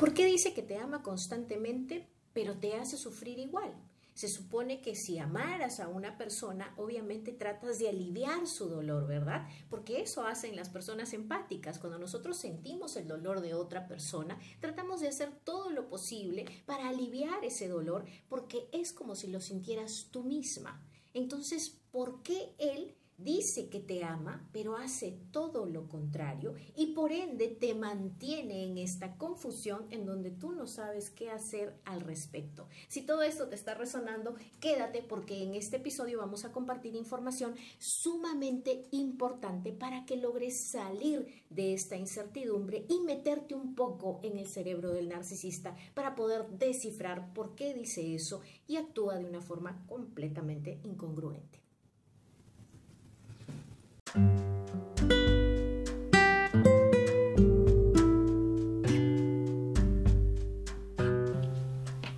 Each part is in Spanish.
¿Por qué dice que te ama constantemente, pero te hace sufrir igual? Se supone que si amaras a una persona, obviamente tratas de aliviar su dolor, ¿verdad? Porque eso hacen las personas empáticas. Cuando nosotros sentimos el dolor de otra persona, tratamos de hacer todo lo posible para aliviar ese dolor, porque es como si lo sintieras tú misma. Entonces, ¿por qué él dice que te ama, pero hace todo lo contrario y por ende te mantiene en esta confusión en donde tú no sabes qué hacer al respecto. Si todo esto te está resonando, quédate porque en este episodio vamos a compartir información sumamente importante para que logres salir de esta incertidumbre y meterte un poco en el cerebro del narcisista para poder descifrar por qué dice eso y actúa de una forma completamente incongruente.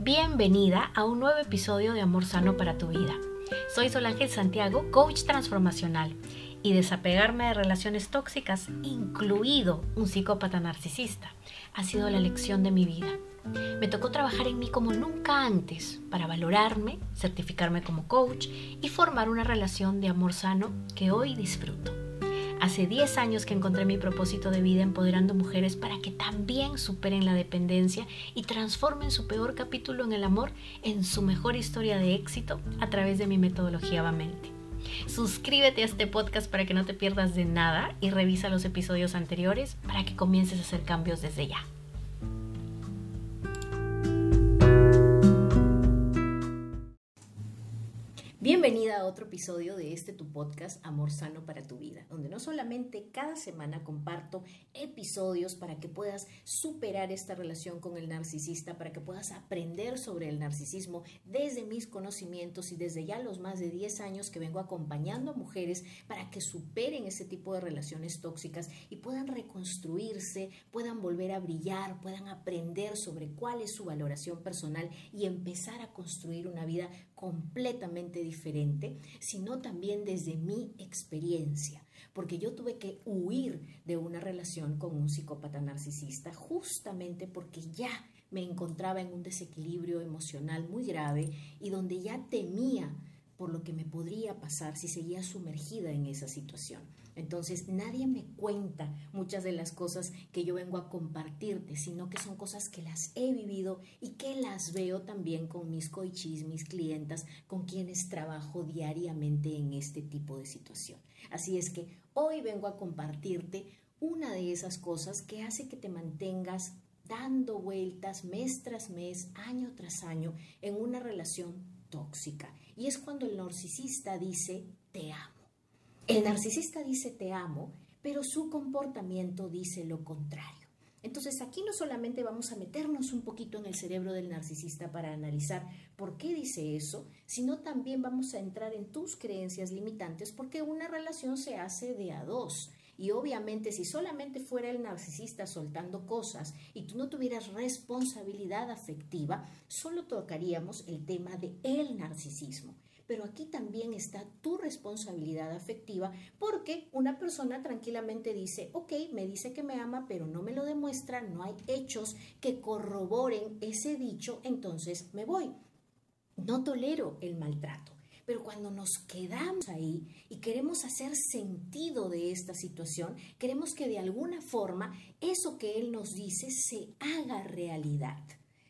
Bienvenida a un nuevo episodio de Amor Sano para tu vida. Soy Solángel Santiago, coach transformacional, y desapegarme de relaciones tóxicas, incluido un psicópata narcisista, ha sido la lección de mi vida. Me tocó trabajar en mí como nunca antes para valorarme, certificarme como coach y formar una relación de amor sano que hoy disfruto. Hace 10 años que encontré mi propósito de vida empoderando mujeres para que también superen la dependencia y transformen su peor capítulo en el amor en su mejor historia de éxito a través de mi metodología Bamente. Suscríbete a este podcast para que no te pierdas de nada y revisa los episodios anteriores para que comiences a hacer cambios desde ya. bienvenido. Otro episodio de este tu podcast Amor Sano para tu Vida, donde no solamente cada semana comparto episodios para que puedas superar esta relación con el narcisista, para que puedas aprender sobre el narcisismo desde mis conocimientos y desde ya los más de 10 años que vengo acompañando a mujeres para que superen ese tipo de relaciones tóxicas y puedan reconstruirse, puedan volver a brillar, puedan aprender sobre cuál es su valoración personal y empezar a construir una vida completamente diferente, sino también desde mi experiencia, porque yo tuve que huir de una relación con un psicópata narcisista justamente porque ya me encontraba en un desequilibrio emocional muy grave y donde ya temía por lo que me podría pasar si seguía sumergida en esa situación. Entonces nadie me cuenta muchas de las cosas que yo vengo a compartirte, sino que son cosas que las he vivido y que las veo también con mis coichis, mis clientas, con quienes trabajo diariamente en este tipo de situación. Así es que hoy vengo a compartirte una de esas cosas que hace que te mantengas dando vueltas mes tras mes, año tras año, en una relación tóxica. Y es cuando el narcisista dice, te amo. El narcisista dice te amo, pero su comportamiento dice lo contrario. Entonces aquí no solamente vamos a meternos un poquito en el cerebro del narcisista para analizar por qué dice eso, sino también vamos a entrar en tus creencias limitantes porque una relación se hace de a dos. Y obviamente si solamente fuera el narcisista soltando cosas y tú no tuvieras responsabilidad afectiva, solo tocaríamos el tema de el narcisismo pero aquí también está tu responsabilidad afectiva porque una persona tranquilamente dice, ok, me dice que me ama, pero no me lo demuestra, no hay hechos que corroboren ese dicho, entonces me voy. No tolero el maltrato. Pero cuando nos quedamos ahí y queremos hacer sentido de esta situación, queremos que de alguna forma eso que Él nos dice se haga realidad.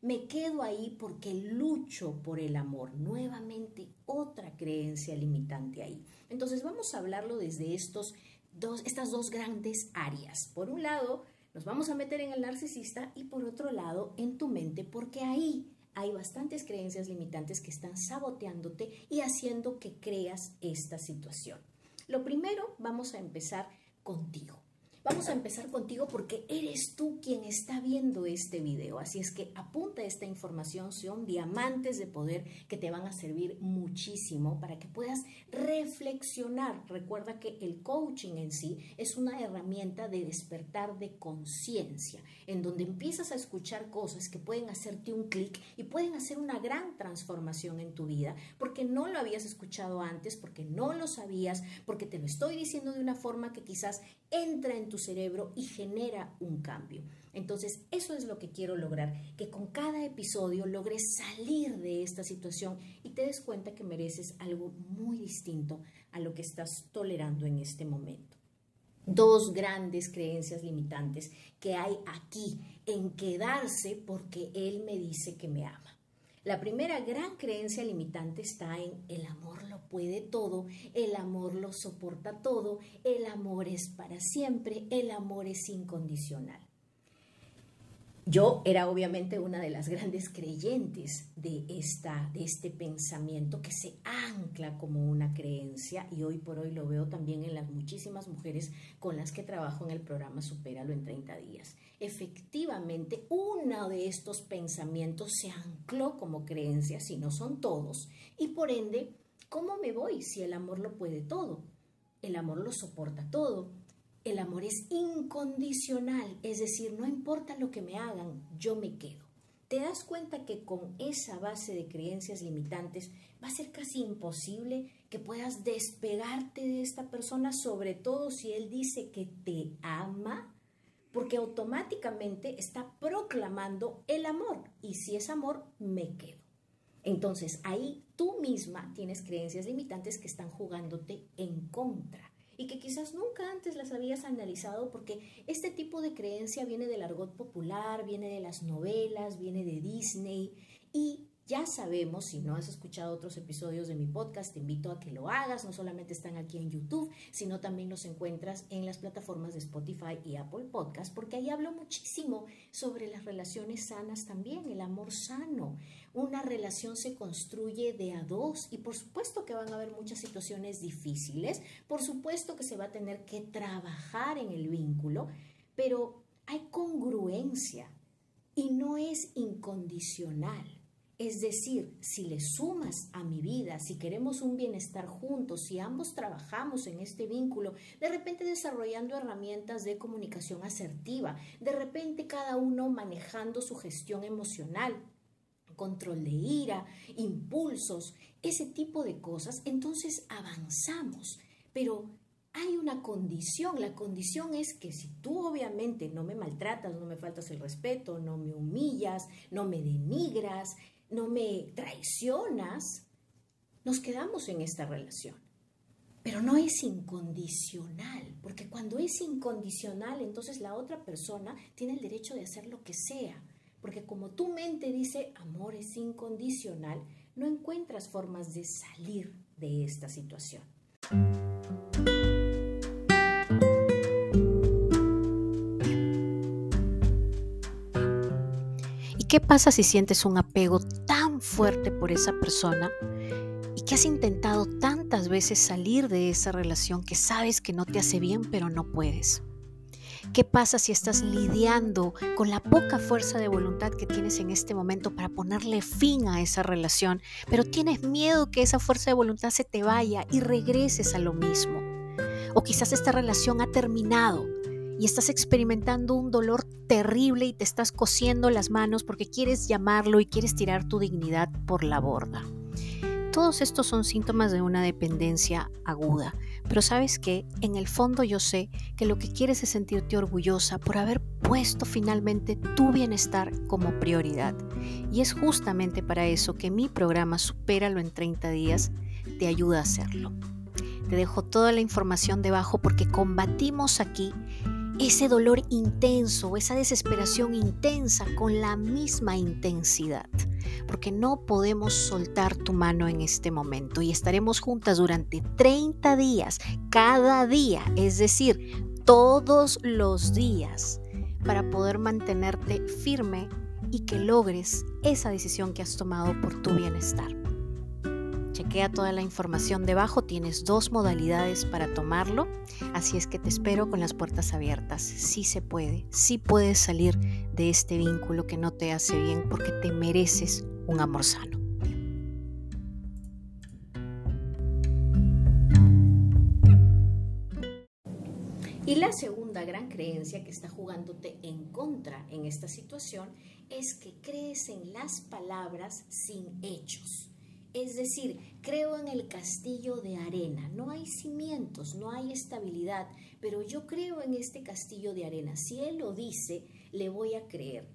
Me quedo ahí porque lucho por el amor. Nuevamente, otra creencia limitante ahí. Entonces, vamos a hablarlo desde estos dos, estas dos grandes áreas. Por un lado, nos vamos a meter en el narcisista y por otro lado, en tu mente, porque ahí hay bastantes creencias limitantes que están saboteándote y haciendo que creas esta situación. Lo primero, vamos a empezar contigo. Vamos a empezar contigo porque eres tú quien está viendo este video. Así es que apunta esta información, son diamantes de poder que te van a servir muchísimo para que puedas reflexionar. Recuerda que el coaching en sí es una herramienta de despertar de conciencia, en donde empiezas a escuchar cosas que pueden hacerte un clic y pueden hacer una gran transformación en tu vida, porque no lo habías escuchado antes, porque no lo sabías, porque te lo estoy diciendo de una forma que quizás entra en tu cerebro y genera un cambio. Entonces, eso es lo que quiero lograr, que con cada episodio logres salir de esta situación y te des cuenta que mereces algo muy distinto a lo que estás tolerando en este momento. Dos grandes creencias limitantes que hay aquí en quedarse porque Él me dice que me ama. La primera gran creencia limitante está en el amor lo puede todo, el amor lo soporta todo, el amor es para siempre, el amor es incondicional. Yo era obviamente una de las grandes creyentes de, esta, de este pensamiento que se ancla como una creencia y hoy por hoy lo veo también en las muchísimas mujeres con las que trabajo en el programa Supéralo en 30 días. Efectivamente, uno de estos pensamientos se ancló como creencia, si no son todos, y por ende, ¿cómo me voy si el amor lo puede todo? El amor lo soporta todo el amor es incondicional, es decir, no importa lo que me hagan, yo me quedo. ¿Te das cuenta que con esa base de creencias limitantes va a ser casi imposible que puedas despegarte de esta persona, sobre todo si él dice que te ama? Porque automáticamente está proclamando el amor y si es amor, me quedo. Entonces ahí tú misma tienes creencias limitantes que están jugándote en contra y que quizás nunca antes las habías analizado porque este tipo de creencia viene del argot popular, viene de las novelas, viene de Disney y ya sabemos, si no has escuchado otros episodios de mi podcast, te invito a que lo hagas. No solamente están aquí en YouTube, sino también los encuentras en las plataformas de Spotify y Apple Podcast, porque ahí hablo muchísimo sobre las relaciones sanas también, el amor sano. Una relación se construye de a dos. Y por supuesto que van a haber muchas situaciones difíciles, por supuesto que se va a tener que trabajar en el vínculo, pero hay congruencia y no es incondicional. Es decir, si le sumas a mi vida, si queremos un bienestar juntos, si ambos trabajamos en este vínculo, de repente desarrollando herramientas de comunicación asertiva, de repente cada uno manejando su gestión emocional, control de ira, impulsos, ese tipo de cosas, entonces avanzamos. Pero hay una condición, la condición es que si tú obviamente no me maltratas, no me faltas el respeto, no me humillas, no me denigras, no me traicionas, nos quedamos en esta relación. Pero no es incondicional, porque cuando es incondicional, entonces la otra persona tiene el derecho de hacer lo que sea. Porque como tu mente dice, amor es incondicional, no encuentras formas de salir de esta situación. ¿Qué pasa si sientes un apego tan fuerte por esa persona y que has intentado tantas veces salir de esa relación que sabes que no te hace bien pero no puedes? ¿Qué pasa si estás lidiando con la poca fuerza de voluntad que tienes en este momento para ponerle fin a esa relación, pero tienes miedo que esa fuerza de voluntad se te vaya y regreses a lo mismo? O quizás esta relación ha terminado y estás experimentando un dolor terrible y te estás cosiendo las manos porque quieres llamarlo y quieres tirar tu dignidad por la borda. Todos estos son síntomas de una dependencia aguda, pero sabes que en el fondo yo sé que lo que quieres es sentirte orgullosa por haber puesto finalmente tu bienestar como prioridad. Y es justamente para eso que mi programa Supéralo en 30 días te ayuda a hacerlo. Te dejo toda la información debajo porque combatimos aquí ese dolor intenso, esa desesperación intensa con la misma intensidad, porque no podemos soltar tu mano en este momento y estaremos juntas durante 30 días, cada día, es decir, todos los días, para poder mantenerte firme y que logres esa decisión que has tomado por tu bienestar. Chequea toda la información debajo, tienes dos modalidades para tomarlo, así es que te espero con las puertas abiertas. Sí se puede, sí puedes salir de este vínculo que no te hace bien porque te mereces un amor sano. Y la segunda gran creencia que está jugándote en contra en esta situación es que crees en las palabras sin hechos. Es decir, creo en el castillo de arena. No hay cimientos, no hay estabilidad, pero yo creo en este castillo de arena. Si Él lo dice, le voy a creer.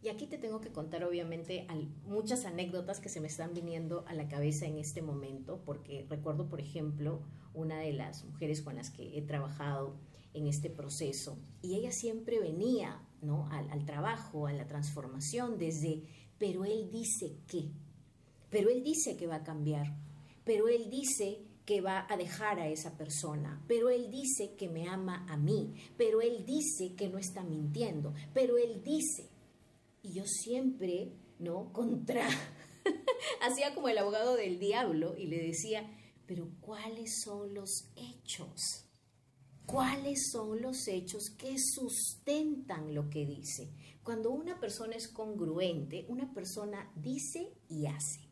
Y aquí te tengo que contar obviamente muchas anécdotas que se me están viniendo a la cabeza en este momento, porque recuerdo, por ejemplo, una de las mujeres con las que he trabajado en este proceso, y ella siempre venía ¿no? al, al trabajo, a la transformación, desde, pero él dice que, pero él dice que va a cambiar, pero él dice que va a dejar a esa persona, pero él dice que me ama a mí, pero él dice que no está mintiendo, pero él dice, y yo siempre, ¿no? Contra, hacía como el abogado del diablo y le decía, pero ¿cuáles son los hechos? ¿Cuáles son los hechos que sustentan lo que dice? Cuando una persona es congruente, una persona dice y hace.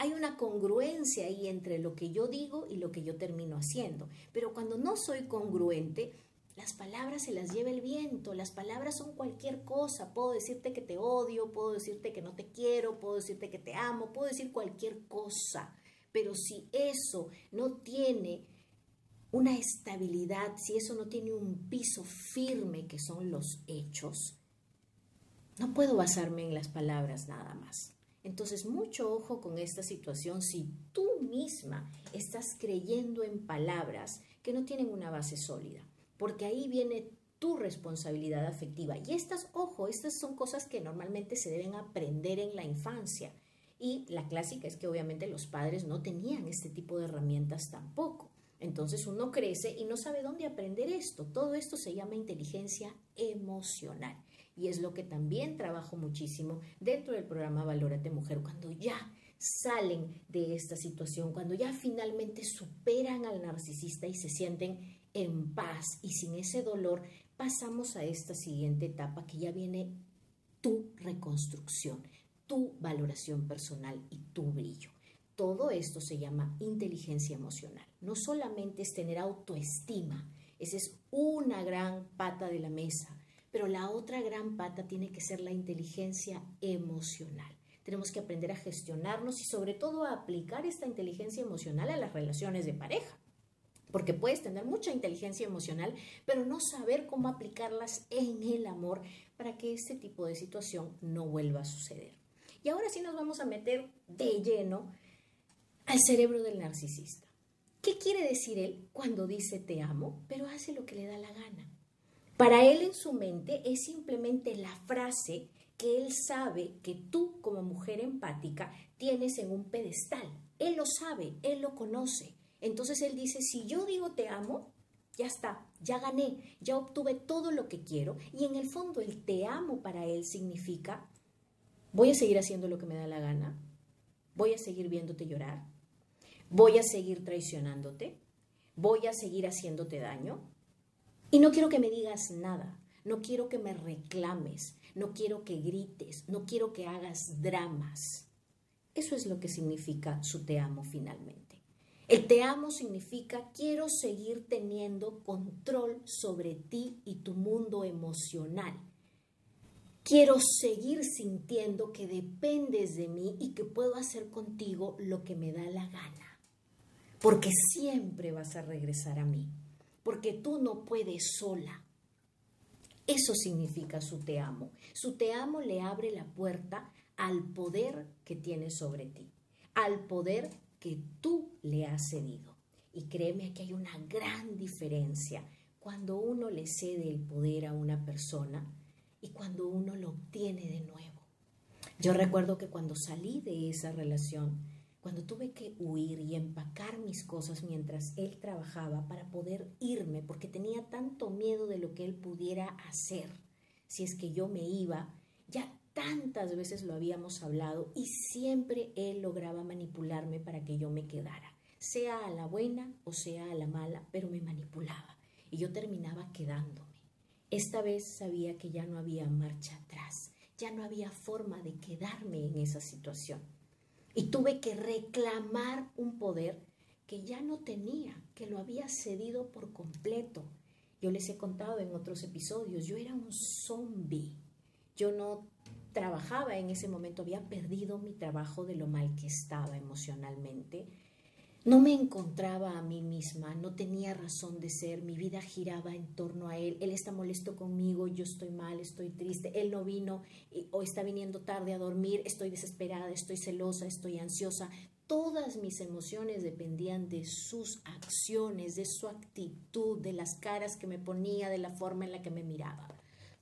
Hay una congruencia ahí entre lo que yo digo y lo que yo termino haciendo. Pero cuando no soy congruente, las palabras se las lleva el viento, las palabras son cualquier cosa. Puedo decirte que te odio, puedo decirte que no te quiero, puedo decirte que te amo, puedo decir cualquier cosa. Pero si eso no tiene una estabilidad, si eso no tiene un piso firme que son los hechos, no puedo basarme en las palabras nada más. Entonces, mucho ojo con esta situación si tú misma estás creyendo en palabras que no tienen una base sólida porque ahí viene tu responsabilidad afectiva. Y estas, ojo, estas son cosas que normalmente se deben aprender en la infancia. Y la clásica es que obviamente los padres no tenían este tipo de herramientas tampoco. Entonces uno crece y no sabe dónde aprender esto. Todo esto se llama inteligencia emocional. Y es lo que también trabajo muchísimo dentro del programa Valórate Mujer. Cuando ya salen de esta situación, cuando ya finalmente superan al narcisista y se sienten en paz y sin ese dolor, pasamos a esta siguiente etapa que ya viene tu reconstrucción, tu valoración personal y tu brillo. Todo esto se llama inteligencia emocional. No solamente es tener autoestima, esa es una gran pata de la mesa, pero la otra gran pata tiene que ser la inteligencia emocional. Tenemos que aprender a gestionarnos y sobre todo a aplicar esta inteligencia emocional a las relaciones de pareja porque puedes tener mucha inteligencia emocional, pero no saber cómo aplicarlas en el amor para que este tipo de situación no vuelva a suceder. Y ahora sí nos vamos a meter de lleno al cerebro del narcisista. ¿Qué quiere decir él cuando dice te amo, pero hace lo que le da la gana? Para él en su mente es simplemente la frase que él sabe que tú como mujer empática tienes en un pedestal. Él lo sabe, él lo conoce. Entonces él dice, si yo digo te amo, ya está, ya gané, ya obtuve todo lo que quiero. Y en el fondo el te amo para él significa, voy a seguir haciendo lo que me da la gana, voy a seguir viéndote llorar, voy a seguir traicionándote, voy a seguir haciéndote daño. Y no quiero que me digas nada, no quiero que me reclames, no quiero que grites, no quiero que hagas dramas. Eso es lo que significa su te amo finalmente. El te amo significa quiero seguir teniendo control sobre ti y tu mundo emocional. Quiero seguir sintiendo que dependes de mí y que puedo hacer contigo lo que me da la gana. Porque siempre vas a regresar a mí. Porque tú no puedes sola. Eso significa su te amo. Su te amo le abre la puerta al poder que tiene sobre ti, al poder que tú le has cedido. Y créeme que hay una gran diferencia cuando uno le cede el poder a una persona y cuando uno lo obtiene de nuevo. Yo recuerdo que cuando salí de esa relación, cuando tuve que huir y empacar mis cosas mientras él trabajaba para poder irme, porque tenía tanto miedo de lo que él pudiera hacer, si es que yo me iba, ya tantas veces lo habíamos hablado y siempre él lograba manipularme para que yo me quedara, sea a la buena o sea a la mala, pero me manipulaba y yo terminaba quedándome. Esta vez sabía que ya no había marcha atrás, ya no había forma de quedarme en esa situación. Y tuve que reclamar un poder que ya no tenía, que lo había cedido por completo. Yo les he contado en otros episodios, yo era un zombie. Yo no trabajaba en ese momento, había perdido mi trabajo de lo mal que estaba emocionalmente. No me encontraba a mí misma, no tenía razón de ser, mi vida giraba en torno a él, él está molesto conmigo, yo estoy mal, estoy triste, él no vino o está viniendo tarde a dormir, estoy desesperada, estoy celosa, estoy ansiosa. Todas mis emociones dependían de sus acciones, de su actitud, de las caras que me ponía, de la forma en la que me miraba.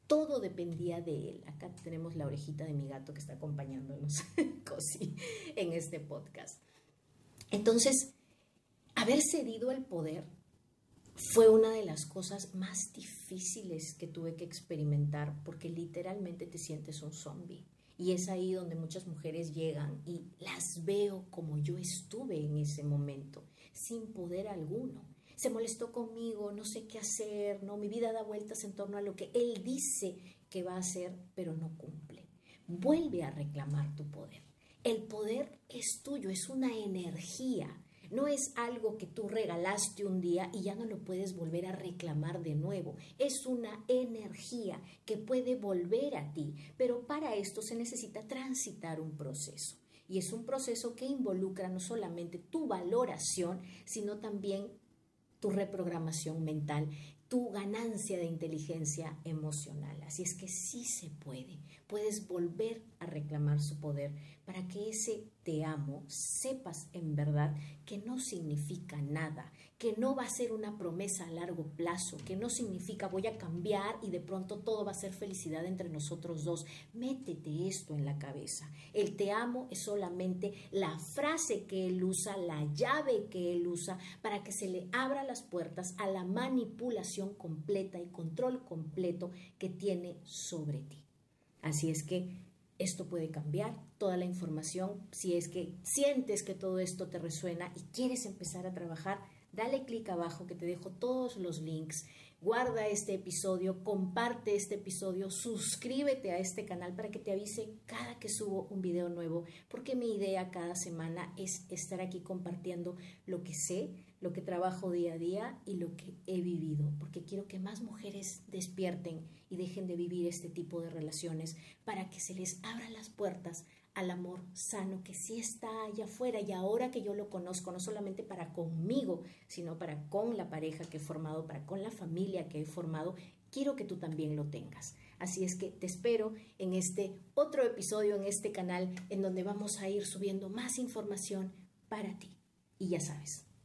Todo dependía de él. Acá tenemos la orejita de mi gato que está acompañándonos en este podcast. Entonces, haber cedido el poder fue una de las cosas más difíciles que tuve que experimentar porque literalmente te sientes un zombie. Y es ahí donde muchas mujeres llegan y las veo como yo estuve en ese momento, sin poder alguno. Se molestó conmigo, no sé qué hacer, no, mi vida da vueltas en torno a lo que él dice que va a hacer, pero no cumple. Vuelve a reclamar tu poder. El poder es tuyo, es una energía. No es algo que tú regalaste un día y ya no lo puedes volver a reclamar de nuevo. Es una energía que puede volver a ti, pero para esto se necesita transitar un proceso. Y es un proceso que involucra no solamente tu valoración, sino también tu reprogramación mental, tu ganancia de inteligencia emocional. Así es que sí se puede. Puedes volver a reclamar su poder para que ese te amo sepas en verdad que no significa nada, que no va a ser una promesa a largo plazo, que no significa voy a cambiar y de pronto todo va a ser felicidad entre nosotros dos. Métete esto en la cabeza. El te amo es solamente la frase que él usa, la llave que él usa para que se le abra las puertas a la manipulación completa y control completo que tiene sobre ti. Así es que esto puede cambiar toda la información. Si es que sientes que todo esto te resuena y quieres empezar a trabajar, dale clic abajo que te dejo todos los links. Guarda este episodio, comparte este episodio, suscríbete a este canal para que te avise cada que subo un video nuevo, porque mi idea cada semana es estar aquí compartiendo lo que sé, lo que trabajo día a día y lo que he vivido, porque quiero que más mujeres despierten y dejen de vivir este tipo de relaciones para que se les abran las puertas al amor sano que sí está allá afuera y ahora que yo lo conozco, no solamente para conmigo, sino para con la pareja que he formado, para con la familia que he formado, quiero que tú también lo tengas. Así es que te espero en este otro episodio en este canal en donde vamos a ir subiendo más información para ti. Y ya sabes,